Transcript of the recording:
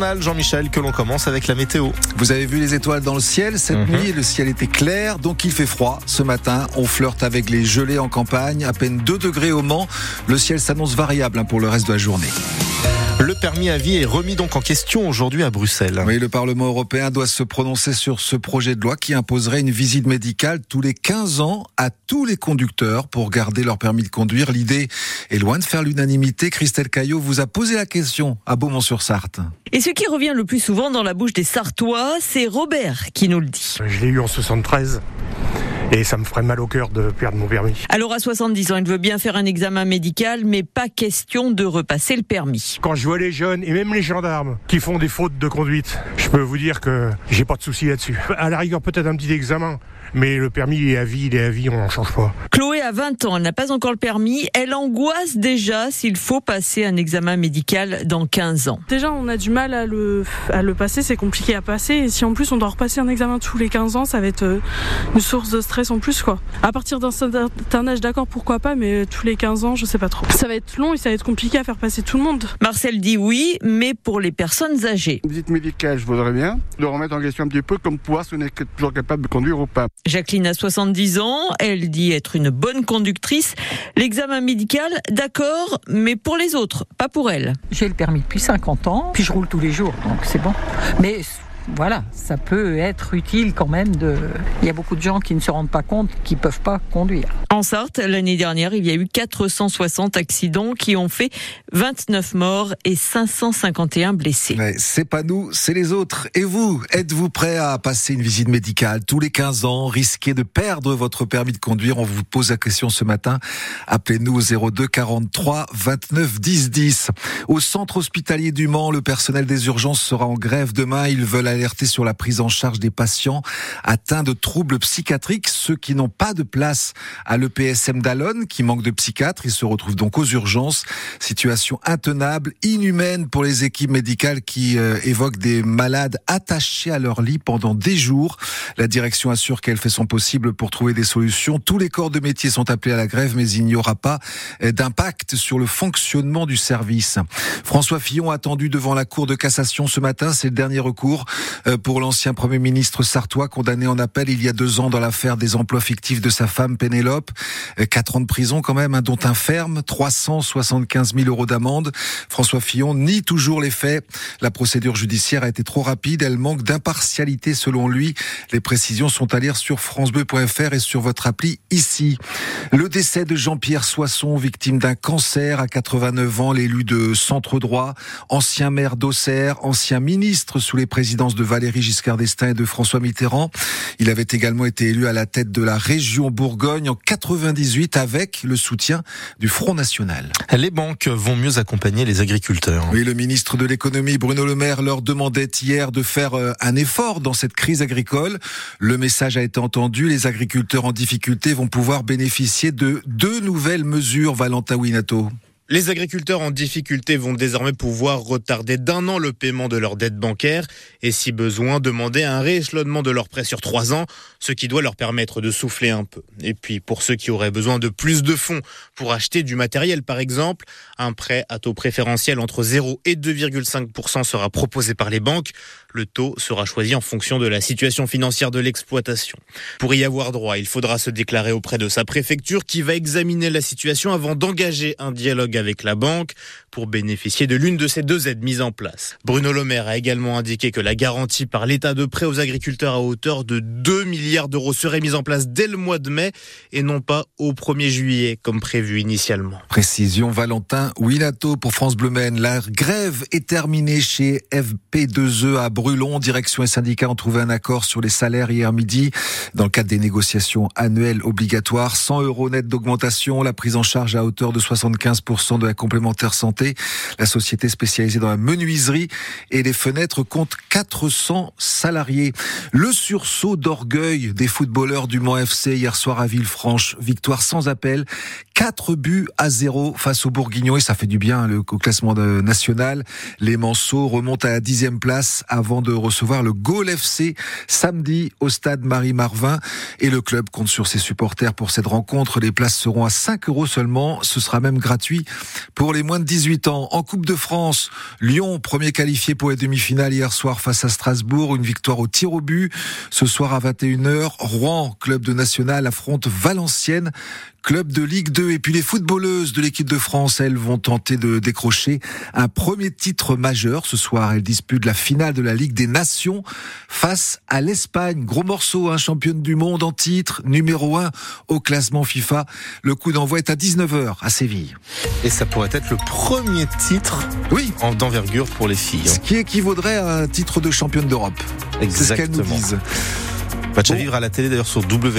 journal, Jean-Michel, que l'on commence avec la météo. Vous avez vu les étoiles dans le ciel cette Mhm. nuit, le ciel était clair, donc il fait froid. Ce matin, on flirte avec les gelées en campagne, à peine 2 degrés au Mans. Le ciel s'annonce variable hein, pour le reste de la journée. Le permis à vie est remis donc en question aujourd'hui à Bruxelles. Oui, le Parlement européen doit se prononcer sur ce projet de loi qui imposerait une visite médicale tous les 15 ans à tous les conducteurs pour garder leur permis de conduire. L'idée est loin de faire l'unanimité. Christelle Caillot vous a posé la question à Beaumont-sur-Sarthe. Et ce qui revient le plus souvent dans la bouche des Sartois, c'est Robert qui nous le dit. Je l'ai eu en 73 et ça me ferait mal au cœur de perdre mon permis. Alors à 70 ans, il veut bien faire un examen médical, mais pas question de repasser le permis. Quand je vois les jeunes et même les gendarmes qui font des fautes de conduite, je peux vous dire que j'ai pas de souci là-dessus. À la rigueur, peut-être un petit examen, mais le permis est à vie, il est à vie, on n'en change pas. Chloé a 20 ans, elle n'a pas encore le permis. Elle angoisse déjà s'il faut passer un examen médical dans 15 ans. Déjà, on a du mal à le, à le passer, c'est compliqué à passer. Et si en plus on doit repasser un examen tous les 15 ans, ça va être euh, une source de stress en plus. quoi. À partir d'un certain âge, d'accord, pourquoi pas, mais tous les 15 ans, je sais pas trop. Ça va être long et ça va être compliqué à faire passer tout le monde. Marcel dit oui, mais pour les personnes âgées. Une visite médicale, je voudrais bien le remettre en question un petit peu, comme pouvoir si on est toujours capable de conduire ou pas. Jacqueline a 70 ans, elle dit être une bonne conductrice. L'examen médical, d'accord, mais pour les autres, pas pour elle. J'ai le permis depuis 50 ans, puis je roule tous les jours, donc c'est bon. Mais voilà, ça peut être utile quand même de. Il y a beaucoup de gens qui ne se rendent pas compte qu'ils peuvent pas conduire. En Sarthe, l'année dernière, il y a eu 460 accidents qui ont fait 29 morts et 551 blessés. Ouais, c'est pas nous, c'est les autres. Et vous, êtes-vous prêt à passer une visite médicale tous les 15 ans, risquer de perdre votre permis de conduire? On vous pose la question ce matin. Appelez-nous au 02 43 29 10 10. Au centre hospitalier du Mans, le personnel des urgences sera en grève demain. Ils veulent alerter sur la prise en charge des patients atteints de troubles psychiatriques, ceux qui n'ont pas de place à l'EPSM d'Alonne, qui manque de psychiatres. Ils se retrouvent donc aux urgences. Situation intenable, inhumaine pour les équipes médicales qui euh, évoquent des malades attachés à leur lit pendant des jours. La direction assure qu'elle fait son possible pour trouver des solutions. Tous les corps de métier sont appelés à la grève, mais il n'y aura pas euh, d'impact sur le fonctionnement du service. François Fillon attendu devant la Cour de cassation ce matin. C'est le dernier recours pour l'ancien Premier ministre sartois condamné en appel il y a deux ans dans l'affaire des emplois fictifs de sa femme Pénélope. Euh, Quatre ans de prison quand même, hein, dont un ferme, 375 000 euros d'amende. François Fillon nie toujours les faits. La procédure judiciaire a été trop rapide. Elle manque d'impartialité selon lui. Les précisions sont à lire sur francebleu.fr et sur votre appli ici. Le décès de Jean-Pierre Soisson, victime d'un cancer à 89 ans, l'élu de centre droit, ancien maire d'Auxerre, ancien ministre sous les de Valérie Giscard d'Estaing et de François Mitterrand. Il avait également été élu à la tête de la région Bourgogne en 98 avec le soutien du Front National. Les banques vont mieux accompagner les agriculteurs. Oui, le ministre de l'économie Bruno Le Maire leur demandait hier de faire euh, un effort dans cette crise agricole. Le message a été entendu. Les agriculteurs en difficulté vont pouvoir bénéficier de deux nouvelles mesures, Valentin Winato. Les agriculteurs en difficulté vont désormais pouvoir retarder d'un an le paiement de leurs dettes bancaires et si besoin demander un rééchelonnement de leurs prêts sur trois ans, ce qui doit leur permettre de souffler un peu. Et puis pour ceux qui auraient besoin de plus de fonds pour acheter du matériel par exemple, un prêt à taux préférentiel entre 0 et 2,5% sera proposé par les banques. Le taux sera choisi en fonction de la situation financière de l'exploitation. Pour y avoir droit, il faudra se déclarer auprès de sa préfecture qui va examiner la situation avant d'engager un dialogue avec la banque pour bénéficier de l'une de ces deux aides mises en place. Bruno Le a également indiqué que la garantie par l'État de prêt aux agriculteurs à hauteur de 2 milliards d'euros serait mise en place dès le mois de mai et non pas au 1er juillet comme prévu initialement. Précision Valentin Winato pour France Bleu Maine. La grève est terminée chez FP2E à Brulon. Direction et syndicats ont trouvé un accord sur les salaires hier midi dans le cadre des négociations annuelles obligatoires. 100 euros net d'augmentation, la prise en charge à hauteur de 75% de la complémentaire santé. La société spécialisée dans la menuiserie et les fenêtres compte 400 salariés. Le sursaut d'orgueil des footballeurs du Mans FC hier soir à Villefranche. Victoire sans appel. 4 buts à 0 face aux Bourguignons et ça fait du bien le, au classement national. Les Manceaux remontent à la dixième place avant de recevoir le Gaulle FC samedi au stade Marie-Marvin. Et le club compte sur ses supporters pour cette rencontre. Les places seront à 5 euros seulement. Ce sera même gratuit pour les moins de 18 ans. En Coupe de France, Lyon, premier qualifié pour les demi-finales hier soir face à Strasbourg. Une victoire au tir au but. Ce soir à 21h, Rouen, club de national, affronte Valenciennes club de Ligue 2. Et puis les footballeuses de l'équipe de France, elles vont tenter de décrocher un premier titre majeur. Ce soir, elles disputent la finale de la Ligue des Nations face à l'Espagne. Gros morceau, un championne du monde en titre, numéro 1 au classement FIFA. Le coup d'envoi est à 19h à Séville. Et ça pourrait être le premier titre oui. d'envergure pour les filles. Ce qui équivaudrait à un titre de championne d'Europe. C'est ce qu'elles nous disent. Match à vivre à la télé d'ailleurs sur W.